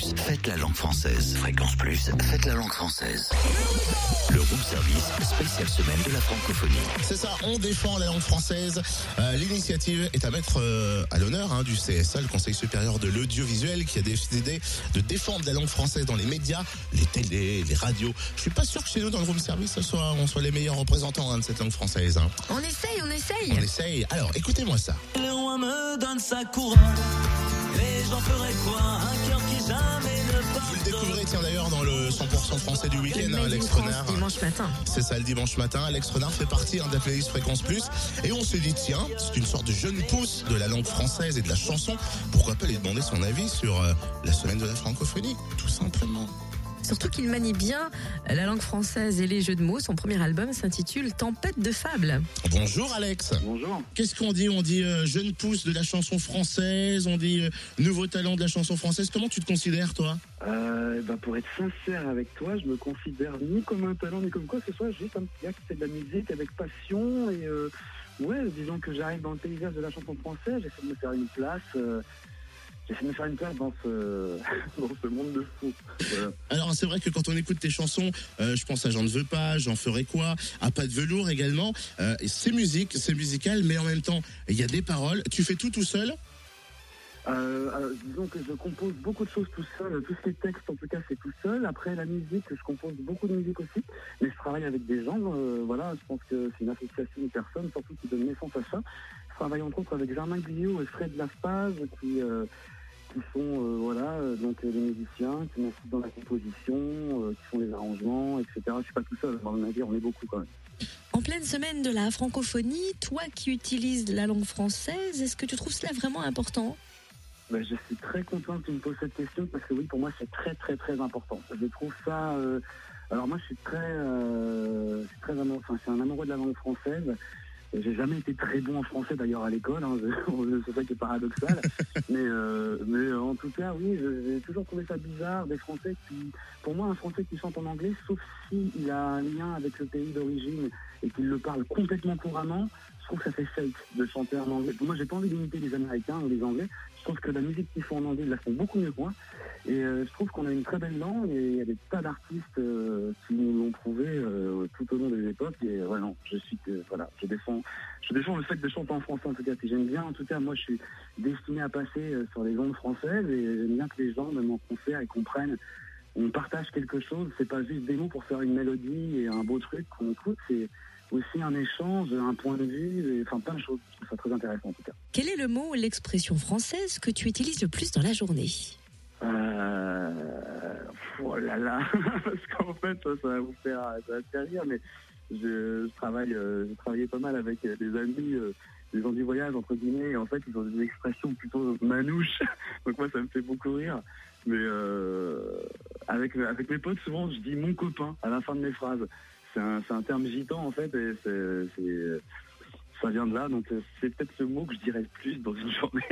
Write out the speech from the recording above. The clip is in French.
Plus, faites la langue française. Fréquence Plus, faites la langue française. Le room service, spéciale semaine de la francophonie. C'est ça, on défend la langue française. Euh, L'initiative est à mettre euh, à l'honneur hein, du CSA, le Conseil supérieur de l'audiovisuel, qui a décidé de défendre la langue française dans les médias, les télés, les radios. Je suis pas sûr que chez nous, dans le room service, ce soit, on soit les meilleurs représentants hein, de cette langue française. hein. On essaye, on essaye. On essaye. Alors, écoutez-moi ça. Le roi me donne sa couronne. Et j'en ferai quoi Un cœur qui jamais ne Vous le découvrez, tiens d'ailleurs, dans le 100% français du week-end, hein, Alex France, Renard. dimanche matin. C'est ça le dimanche matin. Alex Renard fait partie hein, de la playlist Fréquence Plus. Et on s'est dit, tiens, c'est une sorte de jeune pousse de la langue française et de la chanson. Pourquoi pas lui demander son avis sur euh, la semaine de la francophonie, tout simplement. Surtout qu'il manie bien la langue française et les jeux de mots. Son premier album s'intitule Tempête de fables. Bonjour Alex. Bonjour. Qu'est-ce qu'on dit On dit euh, jeune pousse de la chanson française, on dit euh, nouveau talent de la chanson française. Comment tu te considères toi? Euh, bah, pour être sincère avec toi, je me considère ni comme un talent ni comme quoi que ce soit, juste un petit gars qui fait de la musique avec passion et euh, ouais, disons que j'arrive dans le paysage de la chanson française, j'essaie de me faire une place, me faire une place dans ce, dans ce monde de fou. Voilà. Alors c'est vrai que quand on écoute tes chansons, euh, je pense à J'en ne veux pas, J'en ferai quoi, à pas de velours également. Euh, c'est musique, c'est musical, mais en même temps il y a des paroles. Tu fais tout tout seul? Euh, alors, disons que je compose beaucoup de choses tout seul, tous ces textes en tout cas c'est tout seul. Après la musique, je compose beaucoup de musique aussi, mais je travaille avec des gens. euh, voilà, je pense que c'est une association de personnes surtout qui donne naissance à ça. Je travaille entre autres avec Germain Guillot et Fred Laspaz qui euh, qui sont euh, voilà euh, donc euh, des musiciens qui m'assistent dans la composition, euh, qui font les arrangements, etc. Je suis pas tout seul, on va dire, on est beaucoup quand même. En pleine semaine de la francophonie, toi qui utilises la langue française, est-ce que tu trouves cela vraiment important? Ben, je suis très content que tu me poses cette question parce que oui, pour moi, c'est très, très, très important. Je trouve ça. euh, alors moi, je suis très, je suis très amoureux. Enfin, je suis un amoureux de la langue française. J'ai jamais été très bon en français d'ailleurs à l'école. Hein, c'est ça qui est paradoxal. mais, euh, mais euh, en tout cas, oui, j'ai toujours trouvé ça bizarre des Français qui, pour moi, un Français qui chante en anglais, sauf si il a un lien avec le pays d'origine et qu'il le parle complètement couramment, je trouve que ça fait fake de chanter en anglais. Moi, j'ai pas envie d'imiter les Américains ou les Anglais. Je trouve que la musique qu'ils font en anglais, ils la font beaucoup mieux que moi. Et euh, je trouve qu'on a une très belle langue et il y a des tas d'artistes euh, qui nous l'ont prouvé euh, tout au long des époques. Et non, je suis voilà, je défends, je défends le fait de chanter en français en tout cas. que J'aime bien, en tout cas, moi, je suis destiné à passer euh, sur les ondes françaises et j'aime bien que les gens, même en concert, ils comprennent. On partage quelque chose. C'est pas juste des mots pour faire une mélodie et un beau truc qu'on écoute. C'est aussi un échange, un point de vue, et, enfin plein de choses. Je trouve ça très intéressant en tout cas. Quel est le mot ou l'expression française que tu utilises le plus dans la journée? Euh... Oh là là, parce qu'en fait, ça, va vous faire, faire rire, mais je, je travaille, euh, pas mal avec euh, des amis, euh, des gens du voyage entre guillemets, et en fait, ils ont des expressions plutôt manouches, donc moi, ça me fait beaucoup rire. Mais avec avec mes potes, souvent, je dis mon copain à la fin de mes phrases. C'est un, un terme gitan en fait, et ça vient de là, donc c'est peut-être ce mot que je dirais le plus dans une journée.